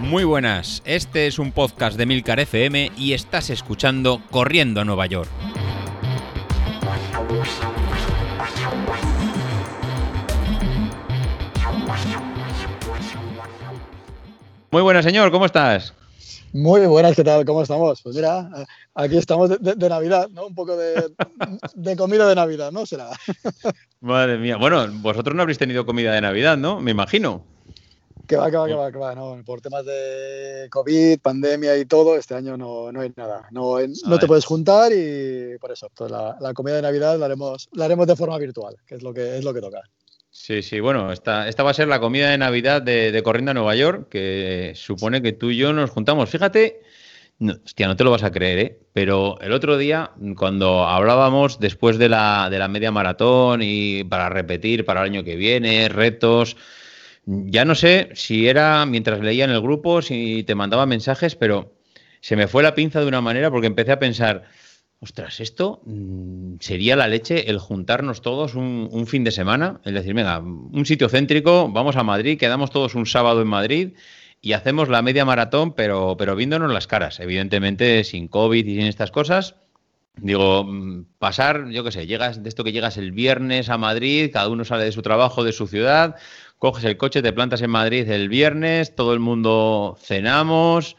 Muy buenas, este es un podcast de Milcar FM y estás escuchando Corriendo a Nueva York. Muy buenas, señor, ¿cómo estás? Muy buenas, ¿qué tal? ¿Cómo estamos? Pues mira, aquí estamos de, Navidad, ¿no? Un poco de, de, comida de Navidad, ¿no? Será. Madre mía. Bueno, vosotros no habréis tenido comida de Navidad, ¿no? Me imagino. Que va, que va, que va, que va. No, por temas de COVID, pandemia y todo, este año no, no hay nada. No, no te puedes juntar y por eso, pues la, la, comida de Navidad la haremos, la haremos de forma virtual, que es lo que, es lo que toca. Sí, sí, bueno, esta, esta va a ser la comida de Navidad de, de Corriendo a Nueva York, que supone que tú y yo nos juntamos. Fíjate, no, hostia, no te lo vas a creer, ¿eh? Pero el otro día, cuando hablábamos después de la, de la media maratón y para repetir para el año que viene, retos ya no sé si era mientras leía en el grupo, si te mandaba mensajes, pero se me fue la pinza de una manera porque empecé a pensar, ostras, esto mm, sería la leche el juntarnos todos un, fin de semana, el decir, venga, un sitio céntrico, vamos a Madrid, quedamos todos un sábado en Madrid y hacemos la media maratón, pero, pero viéndonos las caras, evidentemente sin COVID y sin estas cosas. Digo, mm, pasar, yo qué sé, llegas de esto que llegas el viernes a Madrid, cada uno sale de su trabajo, de su ciudad, coges el coche, te plantas en Madrid el viernes, todo el mundo cenamos,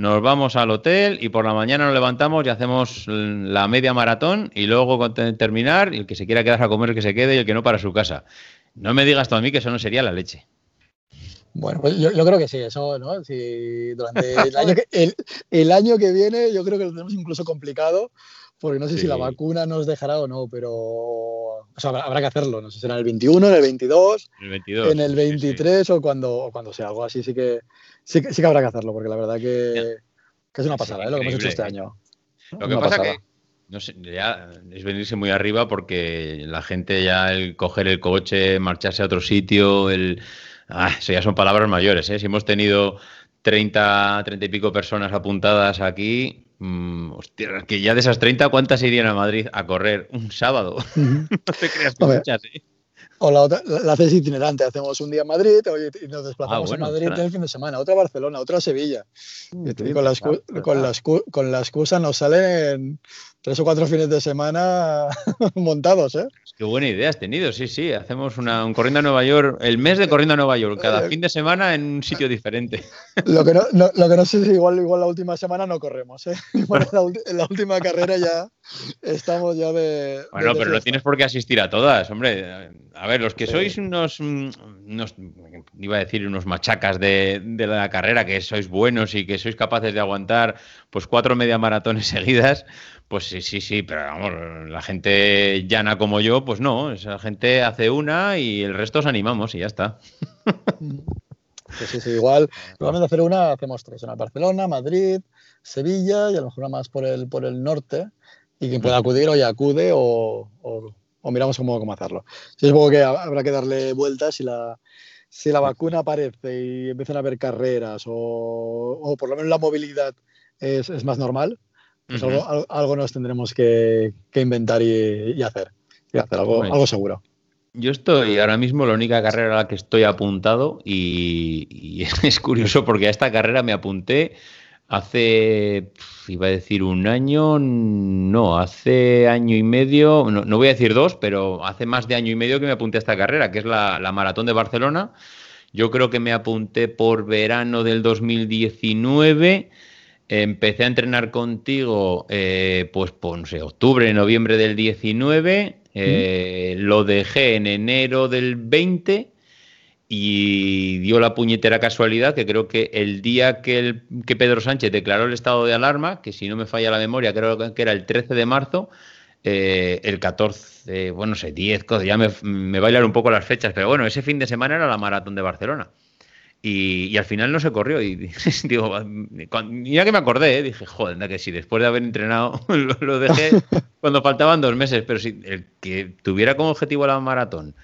nos vamos al hotel y por la mañana nos levantamos y hacemos la media maratón y luego terminar, y el que se quiera quedar a comer, que se quede y el que no para su casa. No me digas tú a mí que eso no sería la leche. Bueno, pues yo, creo que sí, eso, ¿no? Si durante el año, que, el año que viene yo creo que lo tenemos incluso complicado porque no sé si la vacuna nos dejará o no, pero o sea, habrá, que hacerlo. No sé si será en el 21, en el 22, en el 23 o, cuando, cuando sea algo así, sí que, sí, que habrá que hacerlo, porque la verdad que, es una pasada ¿eh? lo que hemos hecho este año. Lo que pasa que no sé, ya es venirse muy arriba porque la gente ya el coger el coche, marcharse a otro sitio, el ah, eso ya son palabras mayores, ¿eh? Si hemos tenido 30, 30 y pico personas apuntadas aquí, Mm, hostia, que ya de esas 30, ¿cuántas irían a Madrid a correr un sábado? no te creas que muchas, ¿eh? O la otra, la haces itinerante, hacemos un día en Madrid y nos desplazamos ah, a Madrid el fin de semana, otra a Barcelona, otra a Sevilla. Mm, con, la con, la con, la excusa nos salen tres o cuatro fines de semana montados, ¿eh? Qué buena idea has tenido, sí, sí. Hacemos una, un corriendo a Nueva York, el mes de corriendo a Nueva York, cada fin de semana en un sitio diferente. Lo que no, lo que no sé si igual, igual la última semana no corremos, ¿eh? Igual en la, última carrera ya estamos ya de... Bueno, pero no tienes por qué asistir a todas, hombre. A ver, los que sois unos, unos, iba a decir, unos machacas de, de la carrera, que sois buenos y que sois capaces de aguantar pues cuatro media maratones seguidas, pues sí, sí, sí, pero vamos, la gente llana como yo, pues no, esa gente hace una y el resto os animamos y ya está. Sí, sí, sí, igual, probablemente hacer una, hacemos tres, una Barcelona, Madrid, Sevilla y a lo mejor una más por el, por el norte y quien pueda acudir o ya acude o, miramos cómo, cómo hacerlo. Sí, supongo que habrá que darle vueltas si la, si la vacuna aparece y empiezan a haber carreras o, o por lo menos la movilidad es, es más normal, pues algo, nos tendremos que, inventar y, hacer. Y hacer algo, algo seguro. Yo estoy ahora mismo la única carrera a la que estoy apuntado y, es curioso porque a esta carrera me apunté hace, iba a decir un año, no, hace año y medio, no, voy a decir dos, pero hace más de año y medio que me apunté a esta carrera, que es la, la maratón de Barcelona. Yo creo que me apunté por verano del 2019 Empecé a entrenar contigo, eh, pues, por, no sé, octubre, noviembre del 19. Eh, lo dejé en enero del 20 y dio la puñetera casualidad que creo que el día que, el, que Pedro Sánchez declaró el estado de alarma, que si no me falla la memoria, creo que era el 13 de marzo, eh, el 14, bueno, no sé, 10, ya me, me bailan un poco las fechas, pero bueno, ese fin de semana era la maratón de Barcelona. Y, al final no se corrió. Y digo, ya que me acordé, ¿eh? dije, joder, que si después de haber entrenado lo, dejé cuando faltaban dos meses, pero si el que tuviera como objetivo la maratón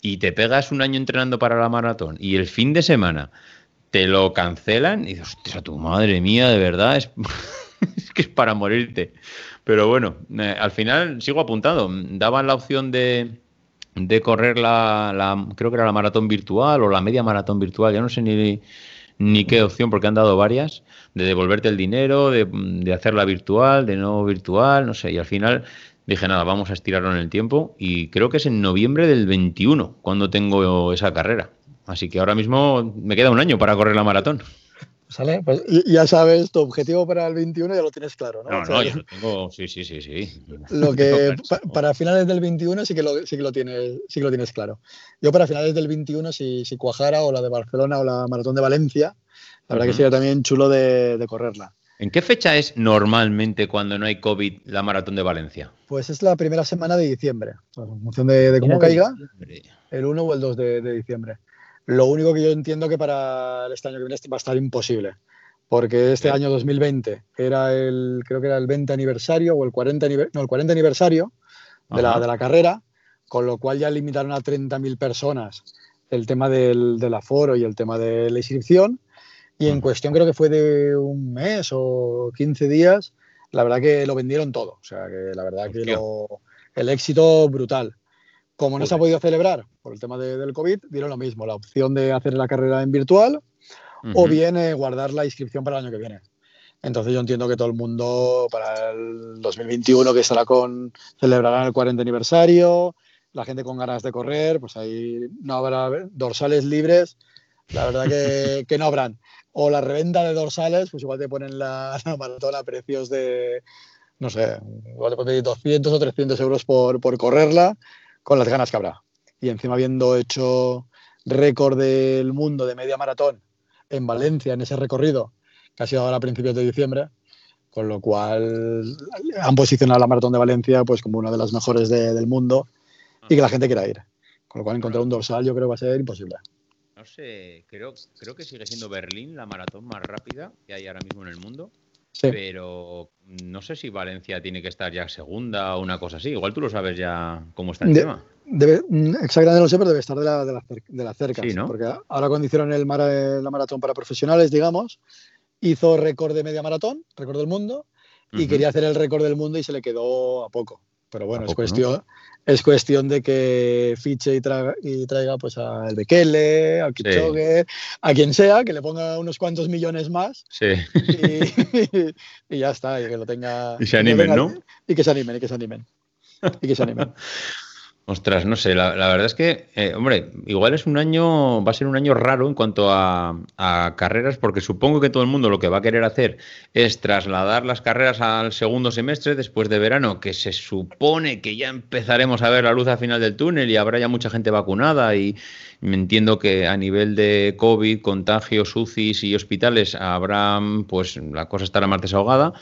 y te pegas un año entrenando para la maratón y el fin de semana te lo cancelan y dices, hostia, tu madre mía, de verdad, es, que es para morirte. Pero bueno, eh, al final sigo apuntado. Daban la opción de, de correr la, creo que era la maratón virtual o la media maratón virtual, ya no sé ni, ni qué opción porque han dado varias, de devolverte el dinero, de, de hacerla virtual, de no virtual, no sé, y al final dije, nada, vamos a estirarlo en el tiempo y creo que es en noviembre del 21 cuando tengo esa carrera. Así que ahora mismo me queda un año para correr la maratón. ¿Sale? Pues ya sabes, tu objetivo para el 21 ya lo tienes claro, ¿no? No, no, yo lo tengo, sí, sí, sí, sí. Lo que para finales del 21 sí que lo, sí que lo tienes, sí que lo tienes claro. Yo para finales del 21, si, si cuajara o la de Barcelona o la maratón de Valencia, la verdad que sería también chulo de, de, correrla. ¿En qué fecha es normalmente cuando no hay COVID la maratón de Valencia? Pues es la primera semana de diciembre, en función de, de cómo caiga, el 1 o el 2 de, de diciembre. Lo único que yo entiendo que para este año que viene va a estar imposible, porque este año 2020 era el, creo que era el 20 aniversario o el 40, no, el 40 aniversario de la, de la, carrera, con lo cual ya limitaron a 30.000 personas el tema del, del, aforo y el tema de la inscripción. Y en cuestión creo que fue de un mes o 15 días, la verdad que lo vendieron todo. O sea, que la verdad que lo, el éxito brutal. Como no se ha podido celebrar por el tema de, del COVID, dieron lo mismo, la opción de hacer la carrera en virtual uh -huh. o bien eh, guardar la inscripción para el año que viene. Entonces yo entiendo que todo el mundo para el 2021 que estará con, celebrarán el 40 aniversario, la gente con ganas de correr, pues ahí no habrá dorsales libres, la verdad que, que no habrán. O la reventa de dorsales, pues igual te ponen la, la maratón a precios de, no sé, igual te pedir 200 o 300 euros por, por correrla con las ganas que habrá. Y encima habiendo hecho récord del mundo de media maratón en Valencia, en ese recorrido, que ha sido ahora a principios de diciembre, con lo cual han posicionado la maratón de Valencia pues como una de las mejores de, del mundo y que la gente quiera ir. Con lo cual encontrar un dorsal yo creo que va a ser imposible. No sé, creo, creo que sigue siendo Berlín la maratón más rápida que hay ahora mismo en el mundo. Sí. Pero no sé si Valencia tiene que estar ya segunda o una cosa así. Igual tú lo sabes ya cómo está el de, tema. Debe, mm, exactamente no lo sé, pero debe estar de la, de la, de la cerca. Sí, ¿no? Porque ahora cuando hicieron el mar, la maratón para profesionales, digamos, hizo récord de media maratón, récord del mundo, y uh -huh. quería hacer el récord del mundo y se le quedó a poco. Pero bueno, es cuestión, ¿no? es cuestión de que fiche y traiga, y traiga pues al Bekele, al Kipchoge, sí. a quien sea, que le ponga unos cuantos millones más. Sí. Y, y, ya está, y que lo tenga. Y se animen, tenga, ¿no? Y que se animen, y que se animen. Y que se animen. Ostras, no sé, la, verdad es que, eh, hombre, igual es un año, va a ser un año raro en cuanto a, a, carreras, porque supongo que todo el mundo lo que va a querer hacer es trasladar las carreras al segundo semestre después de verano, que se supone que ya empezaremos a ver la luz al final del túnel y habrá ya mucha gente vacunada y me entiendo que a nivel de COVID, contagios, UCIs y hospitales habrá, pues la cosa estará más desahogada,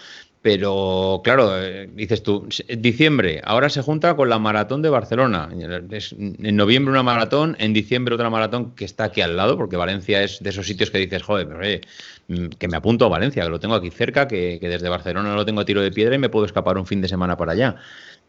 pero claro, eh, dices tú, diciembre, ahora se junta con la maratón de Barcelona. En noviembre una maratón, en diciembre otra maratón que está aquí al lado, porque Valencia es de esos sitios que dices, joder, pero oye, mm, que me apunto a Valencia, que lo tengo aquí cerca, que, que desde Barcelona lo tengo a tiro de piedra y me puedo escapar un fin de semana para allá.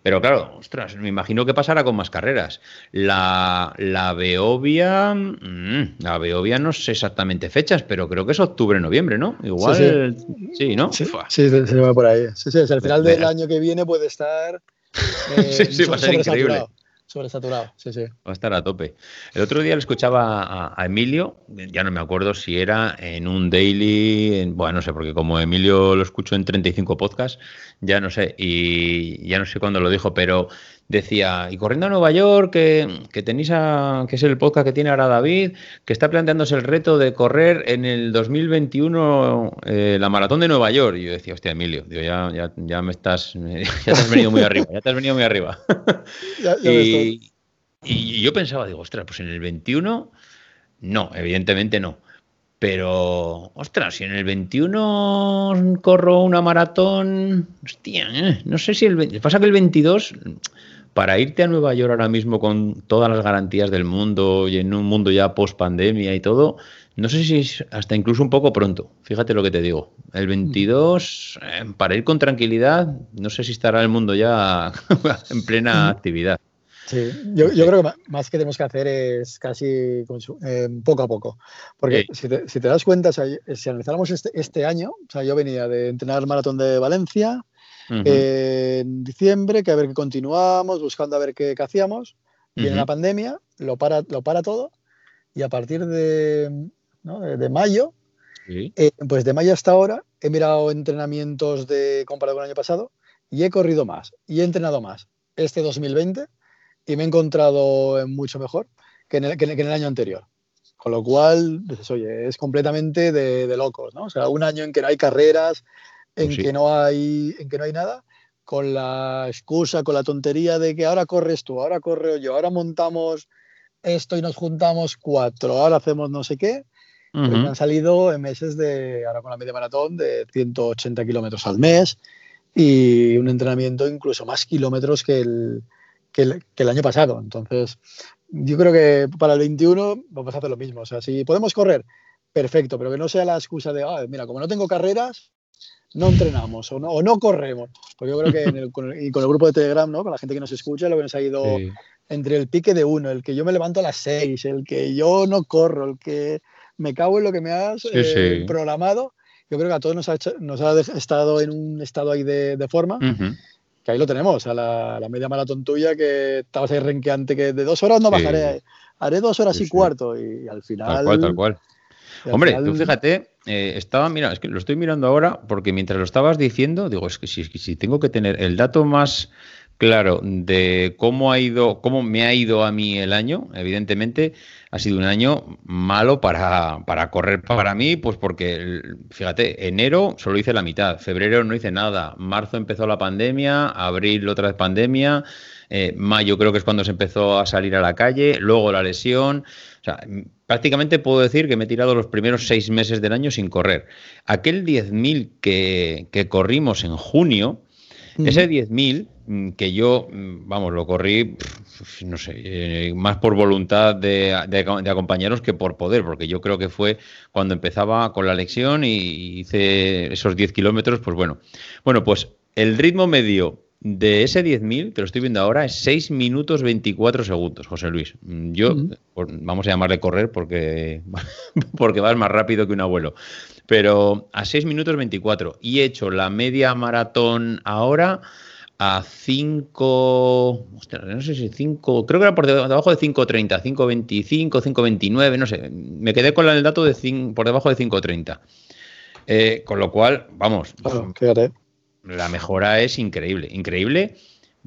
Pero claro, ostras, me imagino que pasará con más carreras. La, la Beovia, mmm, la Beovia no sé exactamente fechas, pero creo que es octubre, noviembre, ¿no? Igual, sí, sí. sí ¿no? Sí, sí, se va por ahí. Sí, sí, al final del año que viene puede estar eh, sí, sí, va a ser increíble sobresaturado, sí, sí. Va a estar a tope. El otro día le escuchaba a, a, Emilio, ya no me acuerdo si era en un daily, en, bueno, no sé, porque como Emilio lo escucho en 35 podcasts, ya no sé, y ya no sé cuándo lo dijo, pero decía, y corriendo a Nueva York, que, que tenéis a, que es el podcast que tiene ahora David, que está planteándose el reto de correr en el 2021 eh, la maratón de Nueva York. Y yo decía, hostia, Emilio, digo, ya, ya, ya me estás, ya te has venido muy arriba, ya te has venido muy arriba. ya, ya y, y yo pensaba, digo, ostras, pues en el 21, no, evidentemente no. Pero, ostras, si en el 21 corro una maratón, hostia, eh, no sé si el pasa que el 22 para irte a Nueva York ahora mismo con todas las garantías del mundo y en un mundo ya post pandemia y todo, no sé si es hasta incluso un poco pronto. Fíjate lo que te digo. El 22, eh, para ir con tranquilidad, no sé si estará el mundo ya en plena actividad. Sí, yo, yo, creo que más que tenemos que hacer es casi eh, poco a poco. Porque sí. si, te, si, te, das cuenta, o sea, si analizáramos este, este, año, o sea, yo venía de entrenar el maratón de Valencia uh -huh. eh, en diciembre, que a ver qué continuamos, buscando a ver qué, qué hacíamos. Viene la pandemia, lo para, lo para todo y a partir de, de, mayo, eh, pues de mayo hasta ahora he mirado entrenamientos de comparado con el año pasado y he corrido más y he entrenado más este 2020 y me he encontrado mucho mejor que en el, que en el año anterior. Con lo cual, pues, oye, es completamente de, locos, ¿no? O sea, un año en que no hay carreras, en, pues que, no hay, en que no hay nada, con la excusa, con la tontería de que ahora corres tú, ahora corro yo, ahora montamos esto y nos juntamos cuatro, ahora hacemos no sé qué. Pues me han salido en meses de, ahora con la media maratón, de 180 kilómetros al mes y un entrenamiento incluso más kilómetros que el, que el, año pasado. Entonces, yo creo que para el 21 vamos a hacer lo mismo. O sea, si podemos correr, perfecto, pero que no sea la excusa de, ah, mira, como no tengo carreras, no entrenamos o no, o no corremos. Porque yo creo que con, el, y con el grupo de Telegram, ¿no? con la gente que nos escucha, lo que nos ha ido entre el pique de uno, el que yo me levanto a las seis, el que yo no corro, el que me cago en lo que me has eh, programado, yo creo que a todos nos ha, nos ha estado en un estado ahí de, de forma. Que ahí lo tenemos, a la, la, media maratón tuya, que estabas ahí renqueante, que de dos horas no bajaré, haré dos horas y cuarto, y, al final. Tal cual, tal cual. Hombre, tú fíjate, eh, estaba, mira, es que lo estoy mirando ahora, porque mientras lo estabas diciendo, digo, es que si, si tengo que tener el dato más claro de cómo ha ido, cómo me ha ido a mí el año, evidentemente ha sido un año malo para, para correr para mí, pues porque, fíjate, enero solo hice la mitad, febrero no hice nada, marzo empezó la pandemia, abril otra vez pandemia, eh, mayo creo que es cuando se empezó a salir a la calle, luego la lesión, o sea, prácticamente puedo decir que me he tirado los primeros seis meses del año sin correr. Aquel 10.000 que, que corrimos en junio, ese 10.000 mm, que yo, mm, vamos, lo corrí, no sé, eh, más por voluntad de, acompañaros que por poder, porque yo creo que fue cuando empezaba con la lección y hice esos 10 kilómetros, pues bueno. Bueno, pues el ritmo medio de ese 10.000, que lo estoy viendo ahora, es 6 minutos 24 segundos, José Luis. Mm, yo, vamos a llamarle correr porque, porque vas más rápido que un abuelo pero a 6 minutos 24 y he hecho la media maratón ahora a 5, no sé si 5, creo que era por debajo de 5.30, 5.25, 5.29, no sé, me quedé con el dato de 5, por debajo de 5.30. Eh, con lo cual, vamos, la mejora es increíble, increíble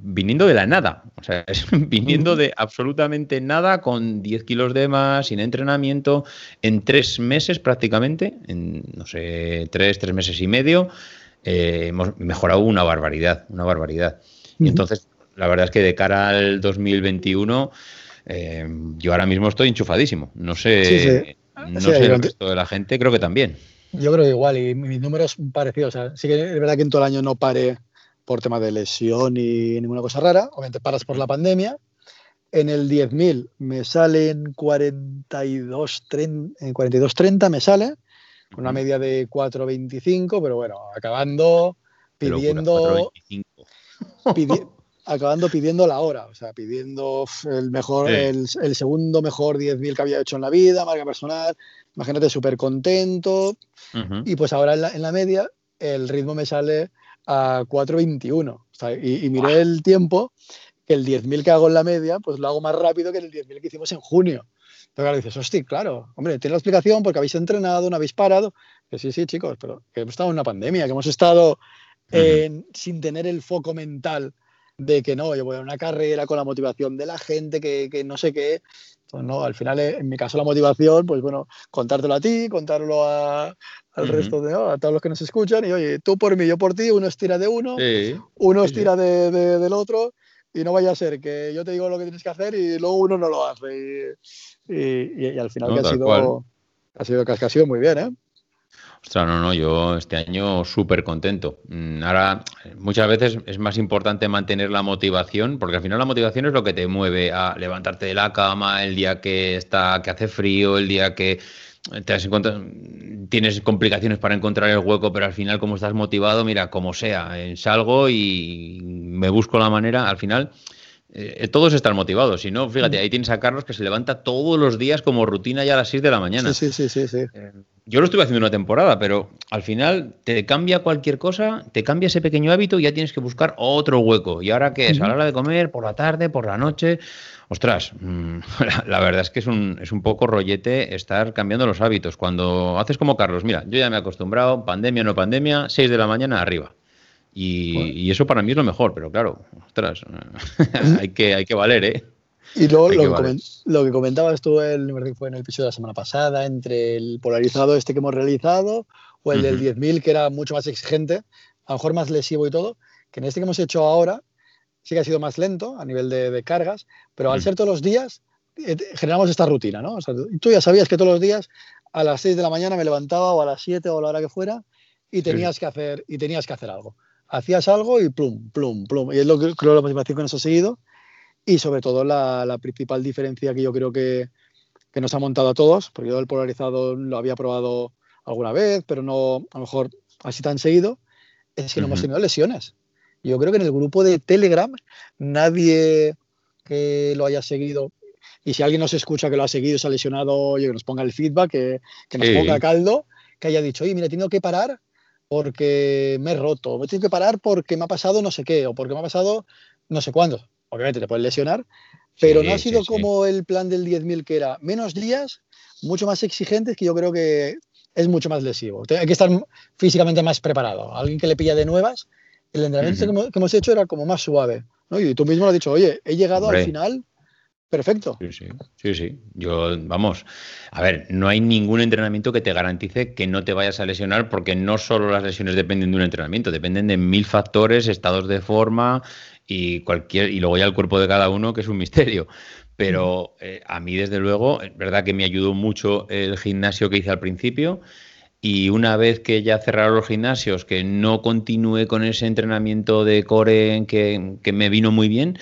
viniendo de la nada, o sea, viniendo de absolutamente nada, con 10 kilos de más, sin entrenamiento, en tres meses prácticamente, en, no sé, tres, tres meses y medio, eh, hemos mejorado una barbaridad, una barbaridad. Y entonces, la verdad es que de cara al 2021, eh, yo ahora mismo estoy enchufadísimo. No sé, No sé el resto de la gente, creo que también. Yo creo que igual, y mis números parecidos. O sea, sí que es verdad que en todo el año no paré por tema de lesión y ninguna cosa rara. Obviamente paras por la pandemia. En el 10.000 me salen 42.30 42, me sale, con una media de 4.25, pero bueno, acabando pidiendo... acabando pidiendo la hora, o sea, pidiendo el mejor, el, segundo mejor 10.000 que había hecho en la vida, marca personal, imagínate, súper contento. Y pues ahora en la, en la media el ritmo me sale a 4.21. y, miré el tiempo, que el 10.000 que hago en la media, pues lo hago más rápido que el 10.000 que hicimos en junio. Entonces, claro, dices, hostia, claro, hombre, tiene la explicación porque habéis entrenado, no habéis parado. Que sí, sí, chicos, pero que hemos estado en una pandemia, que hemos estado sin tener el foco mental de que no, yo voy a una carrera con la motivación de la gente, que, que no sé qué. Pues no, al final, en mi caso, la motivación, pues bueno, contártelo a ti, contarlo a, al resto de, a todos los que nos escuchan, y oye, tú por mí, yo por ti, uno estira de uno, uno estira de, del otro, y no vaya a ser que yo te digo lo que tienes que hacer y luego uno no lo hace. Y, y, al final que ha, sido, ha sido que ha sido muy bien, ¿eh? Ostras, no, no, yo este año súper contento. Mm, ahora, muchas veces es más importante mantener la motivación, porque al final la motivación es lo que te mueve a levantarte de la cama el día que está, que hace frío, el día que tienes complicaciones para encontrar el hueco, pero al final, como estás motivado, mira, como sea, eh, salgo y me busco la manera, al final. Eh, todos están motivados, si no, fíjate, mm. ahí tienes a Carlos que se levanta todos los días como rutina ya a las 6 de la mañana. Sí, sí, sí, sí. Eh, yo lo estuve haciendo una temporada, pero al final te cambia cualquier cosa, te cambia ese pequeño hábito y ya tienes que buscar otro hueco. ¿Y ahora qué es? ¿A la hora de comer? ¿Por la tarde? ¿Por la noche? Ostras, mm, la, verdad es que es un, es un poco rollete estar cambiando los hábitos. Cuando haces como Carlos, mira, yo ya me he acostumbrado, pandemia o no pandemia, 6 de la mañana arriba. Y, eso para mí es lo mejor, pero claro, ostras, hay, que, hay que valer, ¿eh? Y luego lo que, comentabas tú, el, fue en el episodio de la semana pasada, entre el polarizado este que hemos realizado o el del 10.000, que era mucho más exigente, a lo mejor más lesivo y todo, que en este que hemos hecho ahora sí que ha sido más lento a nivel de, cargas, pero al ser todos los días eh, generamos esta rutina, ¿no? O sea, tú ya sabías que todos los días a las 6 de la mañana me levantaba o a las 7 o a la hora que fuera y tenías, que, hacer, y tenías que hacer algo. Hacías algo y plum, plum, plum. Y es lo que creo la motivación que nos ha seguido y sobre todo la, la principal diferencia que yo creo que, que, nos ha montado a todos, porque yo el polarizado lo había probado alguna vez, pero no a lo mejor así tan seguido, es que no hemos tenido lesiones. Yo creo que en el grupo de Telegram nadie que lo haya seguido, y si alguien nos escucha que lo ha seguido, se ha lesionado, que nos ponga el feedback, que, que nos ponga caldo, que haya dicho, oye, mira, tengo que parar porque me he roto, me tengo que parar porque me ha pasado no sé qué, o porque me ha pasado no sé cuándo obviamente te puedes lesionar, pero no ha sido como el plan del 10.000 que era menos días, mucho más exigentes, que yo creo que es mucho más lesivo. Hay que estar físicamente más preparado. Alguien que le pilla de nuevas, el entrenamiento que, hemos, hecho era como más suave. Y tú mismo lo has dicho, oye, he llegado al final Perfecto. Sí, sí. Yo, vamos, a ver, no hay ningún entrenamiento que te garantice que no te vayas a lesionar, porque no solo las lesiones dependen de un entrenamiento, dependen de mil factores, estados de forma, y cualquier y luego ya el cuerpo de cada uno que es un misterio pero eh, a mí desde luego es verdad que me ayudó mucho el gimnasio que hice al principio y una vez que ya cerraron los gimnasios que no continué con ese entrenamiento de core que, que me vino muy bien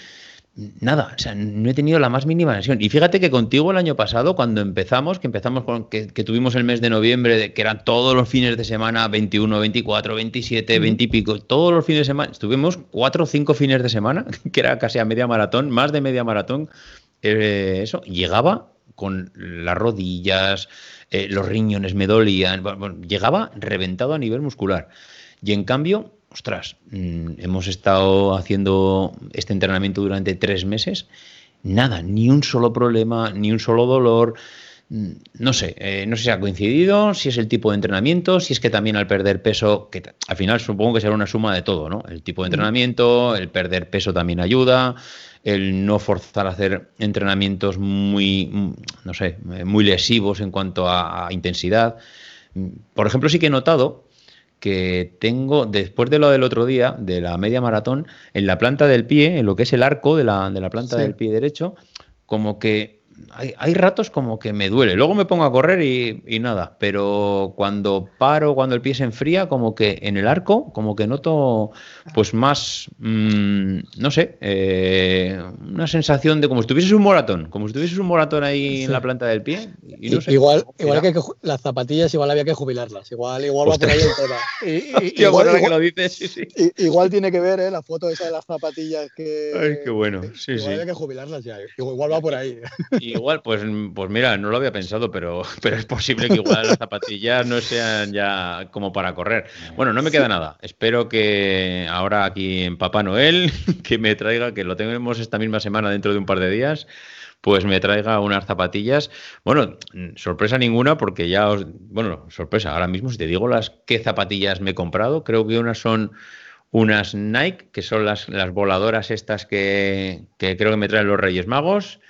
Nada, o sea, no he tenido la más mínima lesión. Y fíjate que contigo el año pasado, cuando empezamos, que empezamos con que, tuvimos el mes de noviembre, que eran todos los fines de semana, 21, 24, 27, 20 y pico, todos los fines de semana, estuvimos cuatro o cinco fines de semana, que era casi a media maratón, más de media maratón, eh, eso, llegaba con las rodillas, eh, los riñones me dolían, llegaba reventado a nivel muscular. Y en cambio, ostras, mm, hemos estado haciendo este entrenamiento durante tres meses, nada, ni un solo problema, ni un solo dolor. Mm, no sé, eh, no sé si ha coincidido, si es el tipo de entrenamiento, si es que también al perder peso, que al final supongo que será una suma de todo, ¿no? El tipo de entrenamiento, el perder peso también ayuda, el no forzar a hacer entrenamientos muy, mm, no sé, muy lesivos en cuanto a intensidad. Por ejemplo, sí que he notado que tengo, después de lo del otro día, de la media maratón, en la planta del pie, en lo que es el arco de la, de la planta del pie derecho, como que hay, ratos como que me duele. Luego me pongo a correr y, nada, pero cuando paro, cuando el pie se enfría, como que en el arco, como que noto pues más, mm, no sé, eh, una sensación de como si tuvieses un moratón, como si tuvieses un moratón ahí en la planta del pie. igual, igual que, las zapatillas, igual había que jubilarlas. Igual, igual va por ahí el tema. igual, que lo dices, sí, sí. igual tiene que ver ¿eh? la foto esa de las zapatillas que. Ay, qué bueno. Sí, igual había que jubilarlas ya. Igual va por ahí. Igual, pues, pues mira, no lo había pensado, pero, pero es posible que igual las zapatillas no sean ya como para correr. Bueno, no me queda nada. Espero que ahora aquí en Papá Noel, que me traiga, que lo tenemos esta misma semana dentro de un par de días, pues me traiga unas zapatillas. Bueno, sorpresa ninguna, porque ya os. Bueno, sorpresa. Ahora mismo, si te digo las qué zapatillas me he comprado, creo que unas son unas Nike, que son las, las voladoras estas que, que creo que me traen los Reyes Magos.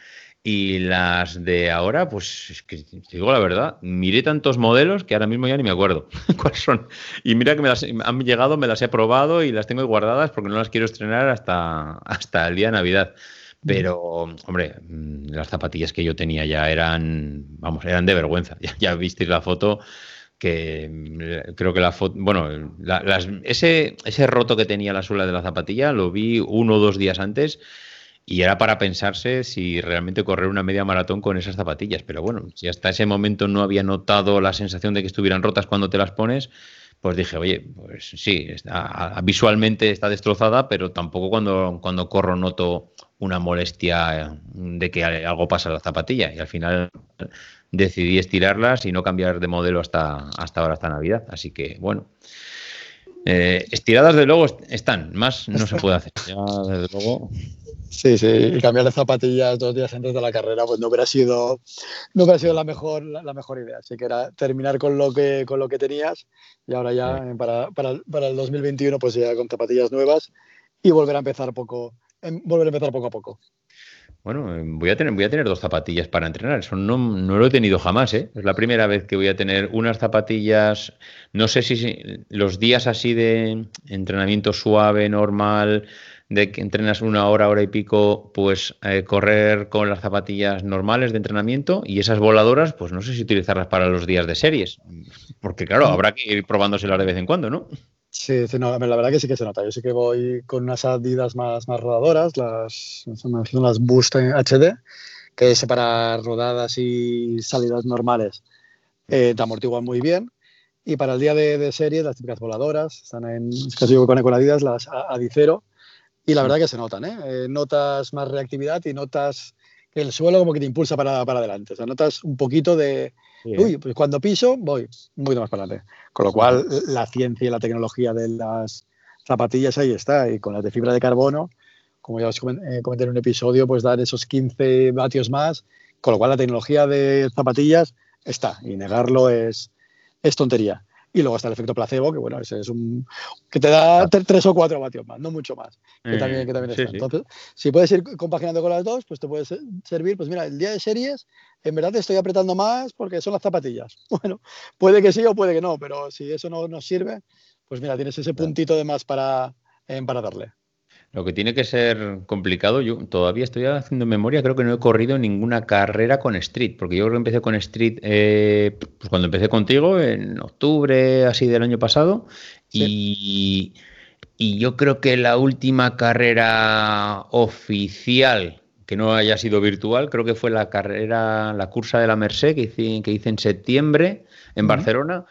Y las de ahora, pues es que te digo la verdad, miré tantos modelos que ahora mismo ya ni me acuerdo cuáles son. Y mira que me las han llegado, me las he probado y las tengo guardadas porque no las quiero estrenar hasta, hasta el día de Navidad. Pero, hombre, las zapatillas que yo tenía ya eran, vamos, eran de vergüenza. Ya, ya visteis la foto que mm, creo que la foto, bueno, ese, ese roto que tenía la suela de la zapatilla lo vi uno o dos días antes y era para pensarse si realmente correr una media maratón con esas zapatillas. Pero bueno, si hasta ese momento no había notado la sensación de que estuvieran rotas cuando te las pones, pues dije, oye, pues sí, visualmente está destrozada, pero tampoco cuando, cuando corro noto una molestia de que algo pasa en la zapatilla. Y al final decidí estirarlas y no cambiar de modelo hasta, hasta ahora, hasta Navidad. Así que, bueno. Eh, estiradas, de luego, están. Más no se puede hacer. Ya, desde luego. Sí, sí, y cambiar de zapatillas dos días antes de la carrera, pues no hubiera sido, no hubiera sido la mejor, la, mejor idea. Así que era terminar con lo que, con lo que tenías y ahora ya para, para, para, el 2021, pues ya con zapatillas nuevas y volver a empezar poco, em, volver a empezar poco a poco. Bueno, em, voy a tener, voy a tener dos zapatillas para entrenar. Eso no, no, lo he tenido jamás, ¿eh? Es la primera vez que voy a tener unas zapatillas. No sé si los días así de entrenamiento suave, normal, de que entrenas una hora, hora y pico, pues eh, correr con las zapatillas normales de entrenamiento y esas voladoras, pues no sé si utilizarlas para los días de series, porque claro, habrá que ir probándoselas de vez en cuando, ¿no? Sí, no, la verdad que sí que se nota. Yo sí que voy con unas adidas más, más rodadoras, las, las Boost HD, que es para rodadas y salidas normales eh, te amortiguan muy bien. Y para el día de, de series, las típicas voladoras, están en, casi con, con Adidas, las Adicero, y la verdad que se notan, ¿eh? ¿eh? Notas más reactividad y notas que el suelo como que te impulsa para, para adelante. O sea, notas un poquito de, uy, pues cuando piso voy un poquito más para adelante. Con lo cual, la ciencia y la tecnología de las zapatillas ahí está. Y con las de fibra de carbono, como ya os eh, comenté en un episodio, pues dar esos 15 vatios más. Con lo cual, la tecnología de zapatillas está. Y negarlo es, es tontería. Y luego está el efecto placebo, que bueno, ese es un. que te da tres o cuatro vatios más, no mucho más. Que también, que también está. Entonces, si puedes ir compaginando con las dos, pues te puede servir. Pues mira, el día de series, en verdad te estoy apretando más porque son las zapatillas. Bueno, puede que sí o puede que no, pero si eso no nos sirve, pues mira, tienes ese puntito de más para, para darle. Lo que tiene que ser complicado, yo todavía estoy haciendo memoria, creo que no he corrido ninguna carrera con Street, porque yo creo que empecé con Street eh, pues cuando empecé contigo, en octubre así del año pasado, y, y yo creo que la última carrera oficial que no haya sido virtual, creo que fue la carrera, la cursa de la Merced que hice, que hice en septiembre en Barcelona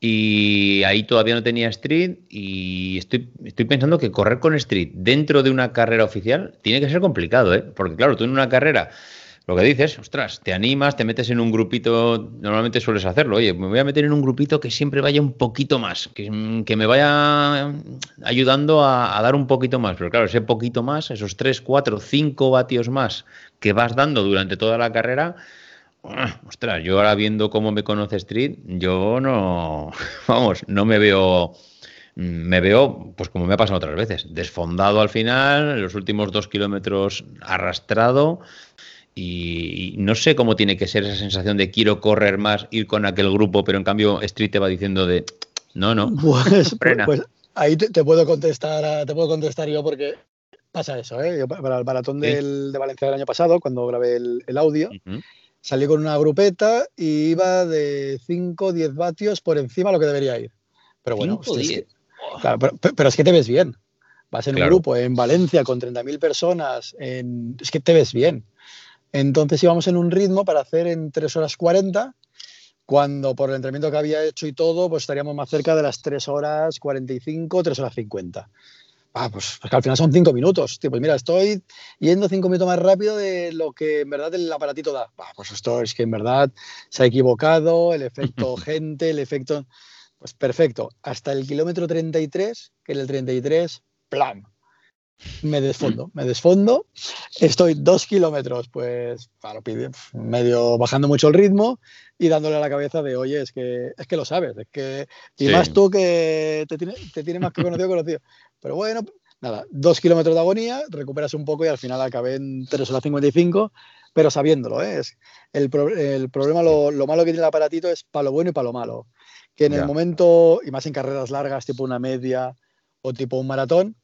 y ahí todavía no tenía Street y estoy, pensando que correr con Street dentro de una carrera oficial tiene que ser complicado, ¿eh? Porque claro, tú en una carrera, lo que dices, ostras, te animas, te metes en un grupito, normalmente sueles hacerlo, oye, me voy a meter en un grupito que siempre vaya un poquito más, que, me vaya ayudando a, a, dar un poquito más, pero claro, ese poquito más, esos 3, 4, 5 vatios más que vas dando durante toda la carrera, ostras, yo ahora viendo cómo me conoce Street, yo no, vamos, no me veo, me veo, pues como me ha pasado otras veces, desfondado al final, los últimos dos kilómetros arrastrado y no sé cómo tiene que ser esa sensación de quiero correr más, ir con aquel grupo, pero en cambio Street te va diciendo de, no, no, pues, pues ahí te, puedo contestar, te puedo contestar yo porque pasa eso, ¿eh? para el maratón del, de Valencia del año pasado, cuando grabé el, audio, salí con una grupeta y iba de 5 10 vatios por encima de lo que debería ir. Pero bueno, es que, pero, es que te ves bien. Vas en un grupo en Valencia con 30.000 personas, es que te ves bien. Entonces íbamos en un ritmo para hacer en 3 horas 40, cuando por el entrenamiento que había hecho y todo, pues estaríamos más cerca de las 3 horas 45, 3 horas 50. Ah, pues, pues, que al final son cinco minutos. Tío, pues mira, estoy yendo cinco minutos más rápido de lo que en verdad el aparatito da. Ah, pues esto es que en verdad se ha equivocado, el efecto gente, el efecto... Pues perfecto. Hasta el kilómetro 33, que en el 33, plan. Me desfondo, me desfondo. Estoy dos kilómetros, pues, claro, medio bajando mucho el ritmo y dándole a la cabeza de, oye, es que, es que lo sabes, es que, y más tú que te tiene, te tiene más que conocido conocido. Pero bueno, nada, dos kilómetros de agonía, recuperas un poco y al final acabé en 3 horas 55, pero sabiéndolo, ¿eh? Es el, el problema, lo, lo, malo que tiene el aparatito es para lo bueno y para lo malo. Que en el momento, y más en carreras largas, tipo una media o tipo un maratón,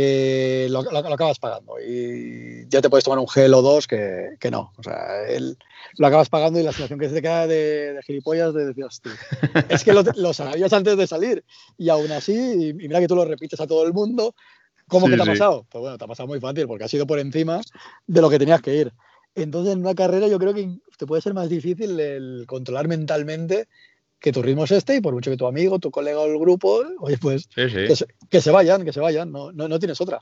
que lo, lo, acabas pagando y ya te puedes tomar un gel o dos que, que no. O sea, el, lo acabas pagando y la situación que se te queda de, de gilipollas de decir, hostia, es que lo, lo, sabías antes de salir y aún así, y, mira que tú lo repites a todo el mundo, ¿cómo que te ha pasado? Pues bueno, te ha pasado muy fácil porque has ido por encima de lo que tenías que ir. Entonces, en una carrera yo creo que te puede ser más difícil el controlar mentalmente que tu ritmo es este y por mucho que tu amigo, tu colega o el grupo, oye, pues Que, se, que, se, vayan, que se vayan, no, no, no tienes otra.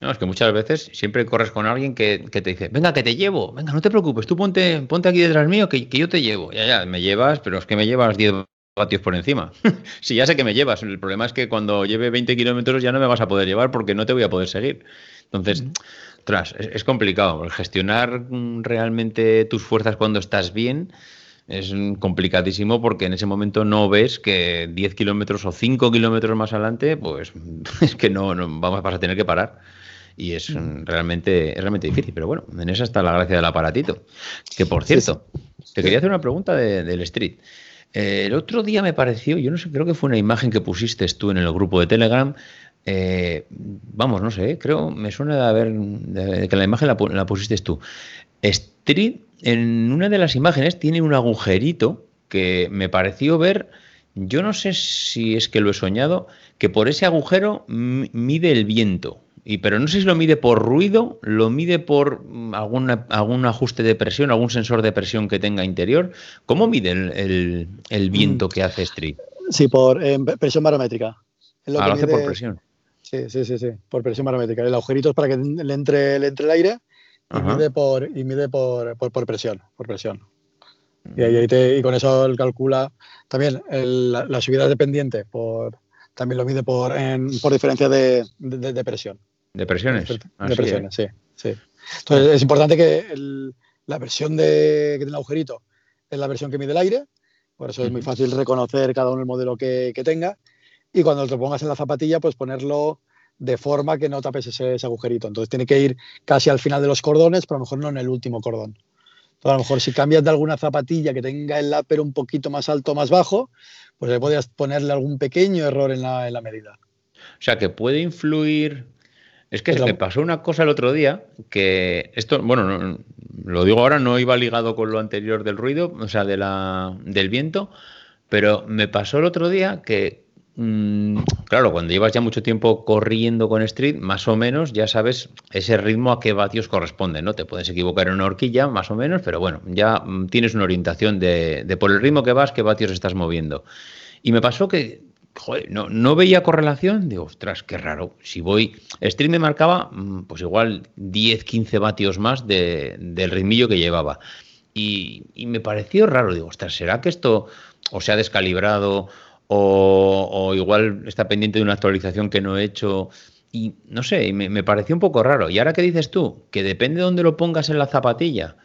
No, es que muchas veces siempre corres con alguien que, te dice, venga, que te llevo, venga, no te preocupes, tú ponte, ponte aquí detrás mío, que, yo te llevo. Ya, ya, me llevas, pero es que me llevas 10 vatios por encima. sí, ya sé que me llevas. El problema es que cuando lleve 20 kilómetros ya no me vas a poder llevar porque no te voy a poder seguir. Entonces, tras, es, complicado. Gestionar realmente tus fuerzas cuando estás bien es complicadísimo porque en ese momento no ves que 10 kilómetros o 5 kilómetros más adelante, pues es que no, no vamos, vas a tener que parar y es realmente, es realmente difícil. Pero bueno, en esa está la gracia del aparatito. Que por cierto, te quería hacer una pregunta del Street. Eh, el otro día me pareció, yo no sé, creo que fue una imagen que pusiste tú en el grupo de Telegram. Eh, vamos, no sé, creo, me suena de haber, de, que la imagen la, la, pusiste tú. Street, en una de las imágenes, tiene un agujerito que me pareció ver, yo no sé si es que lo he soñado, que por ese agujero mide el viento. Y, pero no sé si lo mide por ruido, lo mide por mm, alguna, algún ajuste de presión, algún sensor de presión que tenga interior. ¿Cómo mide el, el, viento que hace Street? Sí, por presión barométrica. Lo ah, lo hace por presión. Sí, sí, sí, sí, por presión barométrica. El agujerito es para que le entre, le entre el aire y mide, por, y mide por, por, presión. Por presión. Y, ahí te, y, con eso él calcula también la, la, subida dependiente, por, también lo mide por, por diferencia de, de presión. ¿De presiones? De, presiones, sí, sí. Entonces es importante que la versión de, que tiene el agujerito es la versión que mide el aire, por eso es muy fácil reconocer cada uno el modelo que, tenga. Y cuando te pongas en la zapatilla, pues ponerlo de forma que no tapes ese, agujerito. Entonces tiene que ir casi al final de los cordones, pero a lo mejor no en el último cordón. Entonces, a lo mejor si cambias de alguna zapatilla que tenga el láper un poquito más alto o más bajo, pues le podrías ponerle algún pequeño error en la, en la medida. O sea, que puede influir es que se me pasó una cosa el otro día que esto, bueno, lo digo ahora, no iba ligado con lo anterior del ruido, o sea, de la, del viento, pero me pasó el otro día que, claro, cuando llevas ya mucho tiempo corriendo con Street, más o menos ya sabes ese ritmo a qué vatios corresponde, ¿no? Te puedes equivocar en una horquilla, más o menos, pero bueno, ya mm, tienes una orientación de, por el ritmo que vas, qué vatios estás moviendo. Y me pasó que joder, no, veía correlación, digo, ostras, qué raro. Si voy, Stream me marcaba mm, pues igual 10, 15 vatios más del ritmillo que llevaba. Y, me pareció raro, digo, ostras, ¿será que esto o se ha descalibrado o, igual está pendiente de una actualización que no he hecho? Y no sé, me, me pareció un poco raro. Y ahora que dices tú, que depende de dónde lo pongas en la zapatilla,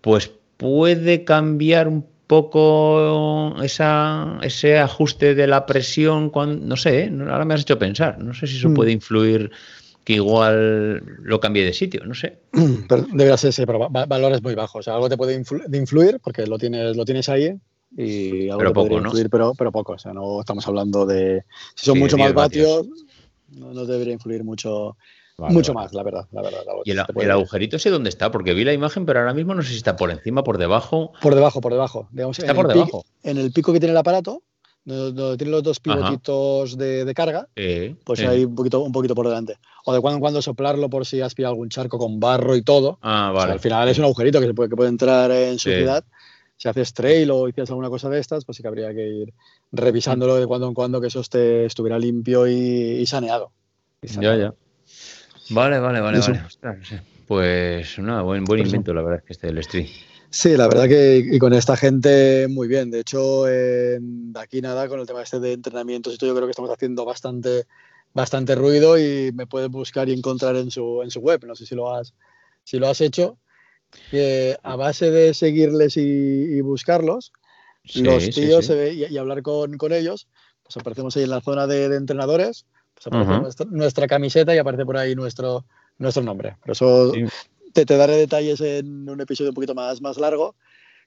pues puede cambiar un poco esa, ese ajuste de la presión, cuando, no sé, ahora me has hecho pensar, no sé si eso mm. puede influir que igual lo cambie de sitio, no sé. Pero debería ser, sí, pero valores muy bajos. algo te puede influir porque lo tienes, lo tienes ahí y algo pero poco, influir, pero, pero poco. O sea, no estamos hablando de. Si son mucho más vatios, No, no, debería influir mucho mucho más, la verdad. La verdad ¿Y el, agujerito sé dónde está? Porque vi la imagen, pero ahora mismo no sé si está por encima, por debajo. Por debajo, por debajo. está por debajo. en el pico que tiene el aparato, donde, tiene los dos pivotitos de, carga, pues hay un poquito, un poquito por delante. O de cuando en cuando soplarlo por si has pillado algún charco con barro y todo. Ah, vale. al final es un agujerito que, se puede, que puede entrar en suciedad. Si haces trail o hicieras alguna cosa de estas, pues sí que habría que ir revisándolo de cuando en cuando que eso esté, estuviera limpio y, saneado. Ya, ya. Vale, vale, vale, vale. Pues nada, buen, buen invento, la verdad, que este del Street. Sí, la verdad que y con esta gente muy bien. De hecho, de aquí nada, con el tema este de entrenamientos y todo, yo creo que estamos haciendo bastante, bastante ruido y me puedes buscar y encontrar en su, en su web. No sé si lo has, si lo has hecho. Que a base de seguirles y, buscarlos, los tíos y, hablar con, con, ellos, pues aparecemos ahí en la zona de, de entrenadores pues aparece nuestra, camiseta y aparece por ahí nuestro, nuestro nombre. Pero eso te, te, daré detalles en un episodio un poquito más, más largo,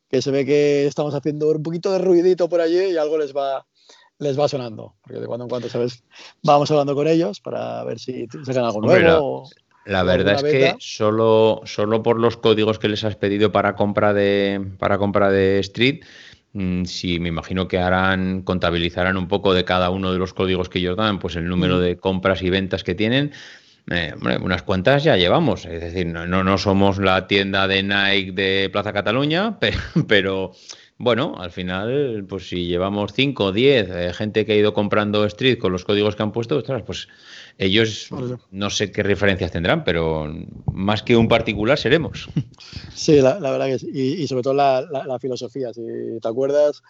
que se ve que estamos haciendo un poquito de ruidito por allí y algo les va, les va sonando. Porque de cuando en cuando, ¿sabes? Vamos hablando con ellos para ver si sacan algo nuevo. La, verdad es que solo, solo por los códigos que les has pedido para compra de, para compra de Street, Mm, si me imagino que harán, contabilizarán un poco de cada uno de los códigos que ellos dan, pues el número de compras y ventas que tienen. Eh, unas cuantas ya llevamos, es decir, no, no, somos la tienda de Nike de Plaza Cataluña, pero, bueno, al final, pues si llevamos 5 o 10 gente que ha ido comprando Street con los códigos que han puesto, pues ellos no sé qué referencias tendrán, pero más que un particular seremos. Sí, la, verdad que sí. Y, sobre todo la, filosofía, si te acuerdas,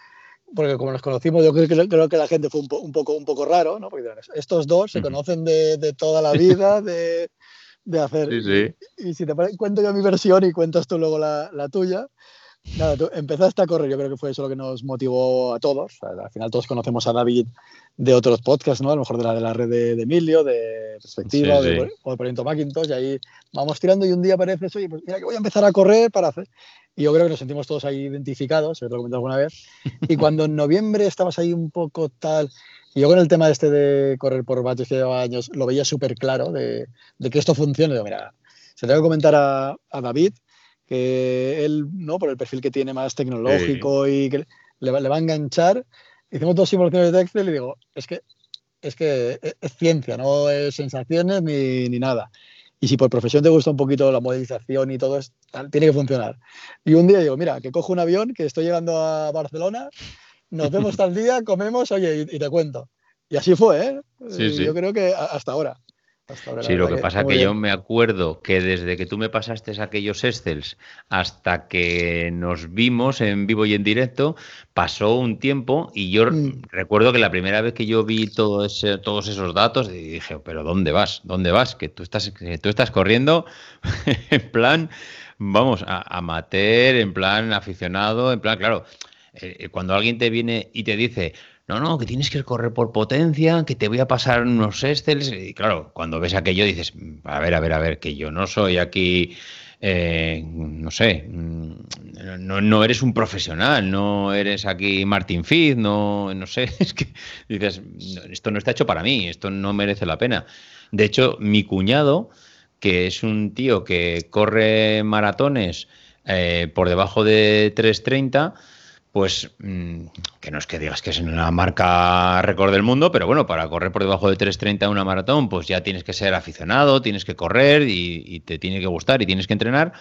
porque como nos conocimos, yo creo, creo que la gente fue un, poco, un poco raro, ¿no? Porque estos dos se conocen de, toda la vida, de, hacer... Sí, sí. Y, si te cuento yo mi versión y cuentas tú luego la, tuya, Nada, tú empezaste a correr, yo creo que fue eso lo que nos motivó a todos. al final todos conocemos a David de otros podcasts, ¿no? A lo mejor de la, de la red de, Emilio, de Perspectiva o, de, Proyecto Macintosh, y ahí vamos tirando y un día aparece oye, pues mira que voy a empezar a correr para hacer... Y yo creo que nos sentimos todos ahí identificados, se lo he comentado alguna vez. Y cuando en noviembre estabas ahí un poco tal, y yo con el tema este de correr por baches que lleva años, lo veía súper claro de, de, que esto funcione. Digo, mira, se tengo que comentar a, a David que él, ¿no? Por el perfil que tiene más tecnológico y que le va, le va a enganchar hicimos dos simulaciones de Excel y digo, es que es, que es, ciencia, no es sensaciones ni, ni, nada. Y si por profesión te gusta un poquito la modelización y todo, es, tiene que funcionar. Y un día digo, mira, que cojo un avión, que estoy llegando a Barcelona, nos vemos tal día, comemos, oye, y, te cuento. Y así fue, ¿eh? Sí, sí. Yo creo que hasta ahora. Sí, lo que pasa es que yo me acuerdo que desde que tú me pasaste aquellos Excels hasta que nos vimos en vivo y en directo, pasó un tiempo y yo mm. recuerdo que la primera vez que yo vi todo ese, todos esos datos dije, pero ¿dónde vas? ¿Dónde vas? Que tú estás, tú estás corriendo en plan, vamos, a amateur, en plan aficionado, en plan, claro, eh, cuando alguien te viene y te dice, no, no, que tienes que correr por potencia, que te voy a pasar unos Excels. Y claro, cuando ves aquello dices, a ver, a ver, a ver, que yo no soy aquí, eh, no sé, mm, no, no, eres un profesional, no eres aquí Martin Fitz, no, no sé, es que dices, esto no está hecho para mí, esto no merece la pena. De hecho, mi cuñado, que es un tío que corre maratones eh, por debajo de 330, pues mm, que no es que digas que es una marca récord del mundo, pero bueno, para correr por debajo de 3.30 una maratón, pues ya tienes que ser aficionado, tienes que correr y, te tiene que gustar y tienes que entrenar.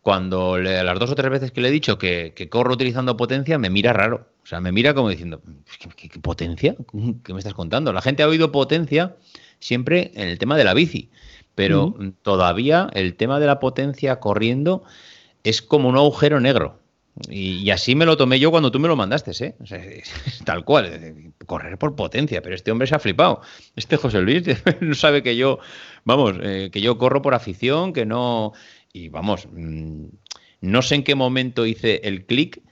Cuando le, las dos o tres veces que le he dicho que, corro utilizando potencia, me mira raro. O sea, me mira como diciendo, ¿qué, potencia? ¿Qué me estás contando? La gente ha oído potencia siempre en el tema de la bici, pero todavía el tema de la potencia corriendo es como un agujero negro. Y, así me lo tomé yo cuando tú me lo mandaste, ¿eh? tal cual, correr por potencia, pero este hombre se ha flipado. Este José Luis no sabe que yo, vamos, eh, que yo corro por afición, que no... Y vamos, mm, no sé en qué momento hice el clic,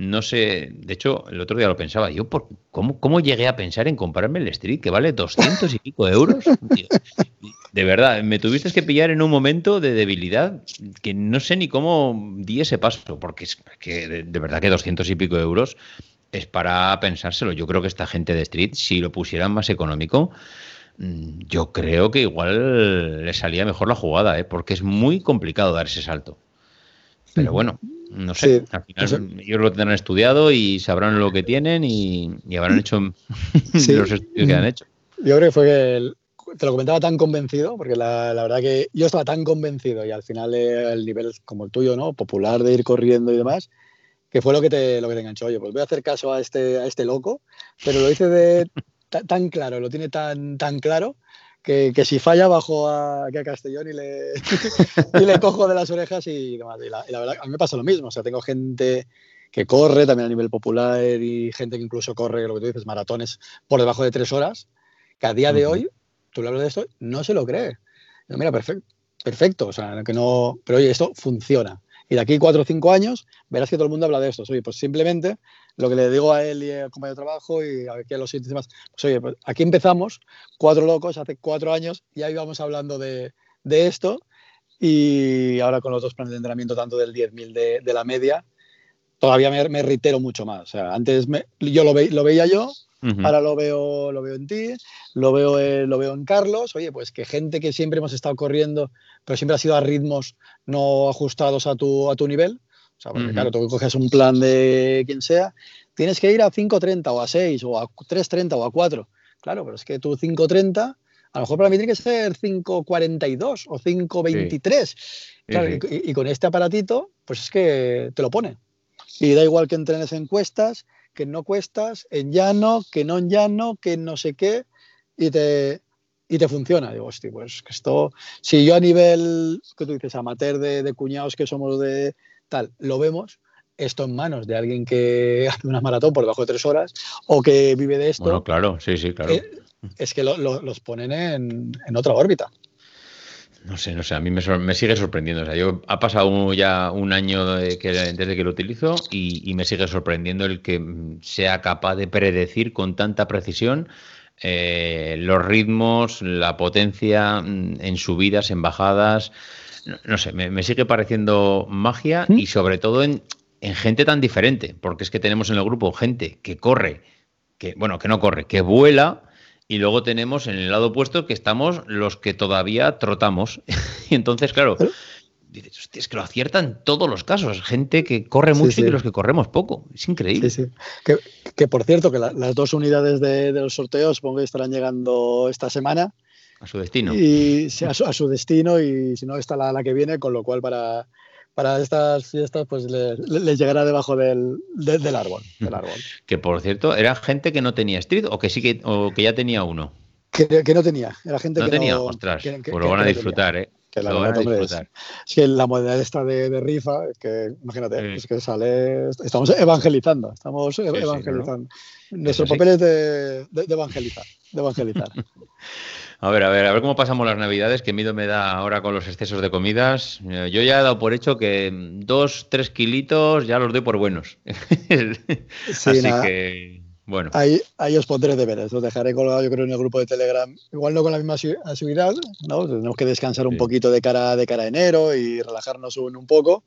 no sé, de hecho, el otro día lo pensaba, yo, por, ¿cómo, ¿cómo llegué a pensar en comprarme el Street, que vale 200 y pico euros? De verdad, me tuviste que pillar en un momento de debilidad que no sé ni cómo di ese paso, porque es que de, verdad que 200 y pico euros es para pensárselo. Yo creo que esta gente de Street, si lo pusieran más económico, mm, yo creo que igual le salía mejor la jugada, ¿eh? porque es muy complicado dar ese salto. Pero bueno, no sé, al final ellos lo tendrán estudiado y sabrán lo que tienen y, habrán hecho los estudios que han hecho. Yo creo que fue el, te lo comentaba tan convencido, porque la, la, verdad que yo estaba tan convencido y al final el nivel como el tuyo, ¿no? Popular de ir corriendo y demás, que fue lo que te, lo que te enganchó. Oye, pues voy a hacer caso a este, a este loco, pero lo dice de tan claro, lo tiene tan, tan claro, que, que si falla bajo a, a Castellón y le, y le cojo de las orejas y demás. Y la, verdad, a mí me pasa lo mismo. O sea, tengo gente que corre también a nivel popular y gente que incluso corre, lo que tú dices, maratones por debajo de tres horas, que a día de hoy tú le hablas de esto, no se lo cree. mira, perfecto, perfecto, o sea, que no, pero oye, esto funciona. Y de aquí cuatro o cinco años verás que todo el mundo habla de esto. Oye, pues simplemente lo que le digo a él y al compañero de trabajo y aquí a los sitios demás, pues oye, pues aquí empezamos, cuatro locos, hace cuatro años, ya íbamos hablando de, de esto y ahora con los dos planes de entrenamiento, tanto del 10.000 de, de la media, todavía me, me, reitero mucho más. O sea, antes me, yo lo, ve, lo veía yo, Ahora lo veo, lo veo en ti, lo veo, eh, lo veo en Carlos. Oye, pues que gente que siempre hemos estado corriendo, pero siempre ha sido a ritmos no ajustados a tu, a tu nivel. O sea, porque claro, tú coges un plan de quien sea, tienes que ir a 5.30 o a 6 o a 3.30 o a 4. Claro, pero es que tu 5.30, a lo mejor para mí tiene que ser 5.42 o 5.23. Claro, Y, y, con este aparatito, pues es que te lo pone. Y da igual que entrenes en cuestas, que no cuestas, en llano, que no en llano, que no sé qué, y te, y te funciona. Digo, hostia, pues que esto, si yo a nivel, que tú dices, amateur de, de cuñados que somos de tal, lo vemos, esto en manos de alguien que hace una maratón por debajo de tres horas o que vive de esto. Bueno, claro, sí, sí, claro. eh, es que lo- lo- los ponen en, en otra órbita. No sé, no sé, a mí me, me sigue sorprendiendo. O sea, yo ha pasado ya un año de que- desde que lo utilizo y, y me sigue sorprendiendo el que mm, sea capaz de predecir con tanta precisión eh, los ritmos, la potencia mm, en subidas, en bajadas. No, no sé, me, me sigue pareciendo magia ¿Mm? y sobre todo en, en gente tan diferente, porque es que tenemos en el grupo gente que corre, que bueno, que no corre, que vuela. Y luego tenemos en el lado opuesto que estamos los que todavía trotamos. y entonces, claro, dices, "Hostia, es que lo aciertan en todos los casos. Gente que corre mucho sí. y los que corremos poco. Es increíble. Sí, sí. Que, que, por cierto, que la- las dos unidades de, de los sorteos supongo que estarán llegando esta semana A su destino. y a, su, a su destino y si no está la, la que viene, con lo cual para, para estas fiestas pues les, les llegará debajo del, de- del árbol. Del árbol. Que por cierto, era gente que no tenía Street o que sí que, o que ya tenía uno. Que, que no tenía, era gente No que tenía, no, ostras, que- que- pues lo van a disfrutar, ¿eh? Que la Lo van a verdad, es, disfrutar. es que la modalidad esta de, de rifa, que imagínate, Sí. es que sale, estamos evangelizando, estamos sí, ¿no? evangelizando. Nuestro papel es de, de- de evangelizar, de evangelizar. A ver, a ver, a ver cómo pasamos las navidades, que miedo me da ahora con los excesos de comidas. Eh, Yo ya he dado por hecho que mm, dos, tres kilitos ya los doy por buenos. Sí, Así nada. que, bueno. Ahí, ahí os pondré deberes, los dejaré colgado yo creo en el grupo de Telegram, igual no con la misma asi- asiduidad, ¿no? tenemos que descansar un Sí. poquito de cara, de cara a enero y relajarnos un, un poco,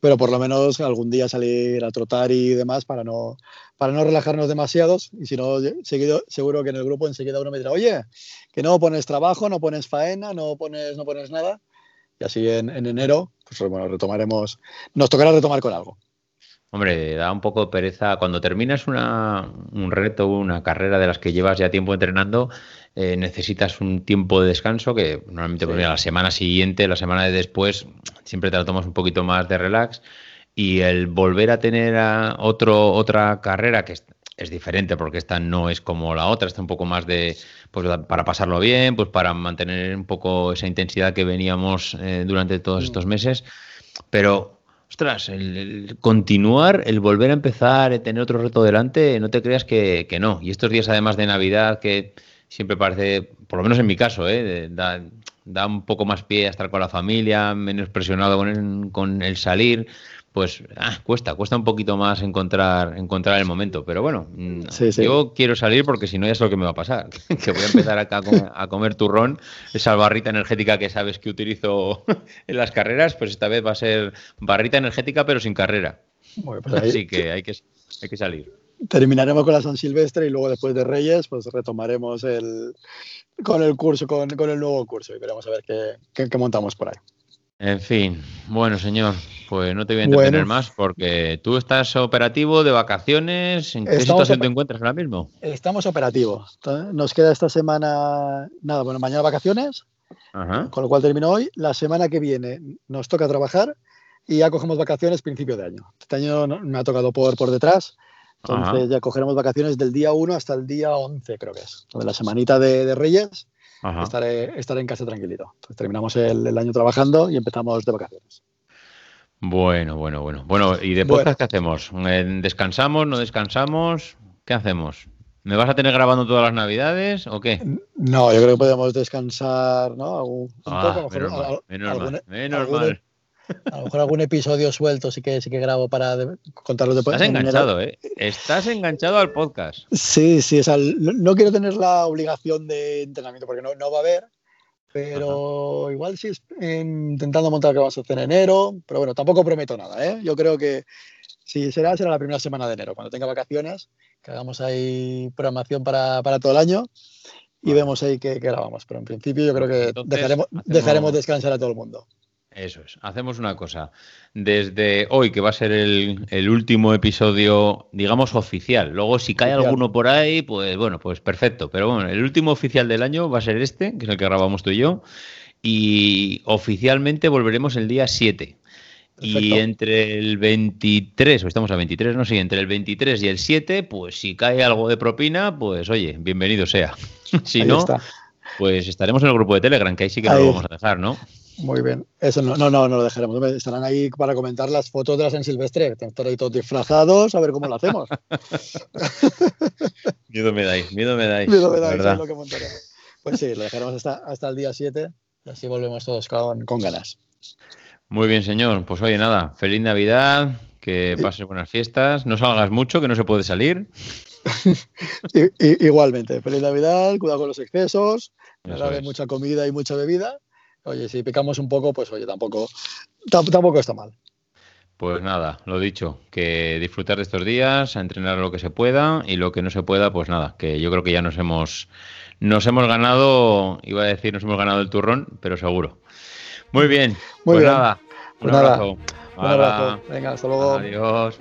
pero por lo menos algún día salir a trotar y demás para no, para no relajarnos demasiados y si no, seguido, seguro que en el grupo enseguida uno me dirá, oye, que no pones trabajo, no pones faena, no pones, no pones nada y así en, en enero, pues bueno, retomaremos, nos tocará retomar con algo. Hombre, da un poco de pereza. Cuando terminas una, un reto, una carrera de las que llevas ya tiempo entrenando, eh, necesitas un tiempo de descanso que normalmente pues mira, la semana siguiente, la semana de después, siempre te la tomas un poquito más de relax. Y el volver a tener a otro, otra carrera que es, diferente porque esta no es como la otra, está un poco más de pues para pasarlo bien, pues para mantener un poco esa intensidad que veníamos eh, durante todos Mm. estos meses. Pero Ostras, el, el continuar, el volver a empezar, el tener otro reto delante, no te creas que, que no. Y estos días, además de Navidad, que siempre parece, por lo menos en mi caso, ¿eh? da, da un poco más pie a estar con la familia, menos presionado con el, con el salir, pues ah, cuesta, cuesta un poquito más encontrar, encontrar el momento. Pero bueno, mm, Sí, sí. yo quiero salir porque si no ya es lo que me va a pasar. que voy a empezar acá a comer, a comer turrón, esa barrita energética que sabes que utilizo en las carreras, pues esta vez va a ser barrita energética pero sin carrera. Bueno, pues ahí Así que hay que, hay que salir. terminaremos con la San Silvestre y luego después de Reyes, pues retomaremos el, con el curso, con, con el nuevo curso y veremos a ver qué, qué- qué montamos por ahí. En fin, bueno señor, pues no te voy a entretener Bueno. más porque tú estás operativo de vacaciones. ¿En qué situación te encuentras ahora mismo? Estamos operativos. Nos queda esta semana, nada, bueno, mañana vacaciones, Ajá. con lo cual termino hoy. La semana que viene nos toca trabajar y ya cogemos vacaciones principio de año. Este año me ha tocado por, por detrás, entonces Ajá. ya cogeremos vacaciones del día 1 hasta el día 11, creo que es. De la semanita de, de Reyes Ajá. estaré, estaré en casa tranquilito. Entonces, terminamos el, el año trabajando y empezamos de vacaciones. Bueno, bueno, bueno. Bueno, ¿y de Bueno. podcast qué hacemos? Eh, ¿Descansamos? ¿No descansamos? ¿Qué hacemos? ¿Me vas a tener grabando todas las navidades o qué? No, yo creo que podemos descansar, ¿no? Un Ah, poco, lo mejor menos mal, al- menos algún- mal, menos algún- mal. A lo mejor algún episodio suelto sí que sí que grabo para de- contarlos después. Estás enganchado, ¿eh? Estás enganchado al podcast. Sí, sí, o sea, no, no quiero tener la obligación de entrenamiento porque no, no va a haber, pero igual sí es, eh, intentando montar que vamos a hacer en enero, pero bueno, tampoco prometo nada, ¿eh? Yo creo que si será, será la primera semana de enero, cuando tenga vacaciones, que hagamos ahí programación para, para todo el año y Vale. vemos ahí qué, qué grabamos, pero en principio yo creo que Entonces, dejaremos, hacemos- dejaremos descansar a todo el mundo. Eso es. Hacemos una cosa. Desde hoy, que va a ser el, el último episodio, digamos, oficial. Luego, si cae Oficial. alguno por ahí, pues bueno, pues perfecto. Pero bueno, el último oficial del año va a ser este, que es el que grabamos tú y yo. Y oficialmente volveremos el día 7. Y entre el 23, o estamos a 23, no sé, entre el 23 y el 7, pues si cae algo de propina, pues oye, bienvenido sea. si no, pues estaremos en el grupo de Telegram, que ahí sí que lo vamos a dejar, ¿no? Muy bien. Eso no, no, no, no lo dejaremos. Estarán ahí para comentar las fotos de la San Silvestre. Estar ahí todos disfrazados, a ver cómo lo hacemos. miedo me dais, miedo me dais. Miedo me dais, es lo que. Pues sí, lo dejaremos hasta, hasta el día 7 y así volvemos todos con, con ganas. Muy bien, señor. Pues oye, nada, feliz Navidad, que pases buenas fiestas, no salgas mucho, que no se puede salir. igualmente, feliz Navidad, cuidado con los excesos, no mucha comida y mucha bebida. Oye, si picamos un poco, pues oye, tampoco, tampoco está mal. Pues nada, lo dicho, que disfrutar de estos días, a entrenar lo que se pueda y lo que no se pueda, pues nada, que yo creo que ya nos hemos, nos hemos ganado, iba a decir, nos hemos ganado el turrón, pero seguro. Muy bien. Muy pues nada. Un pues abrazo. Un abrazo. Venga, hasta luego. Adiós.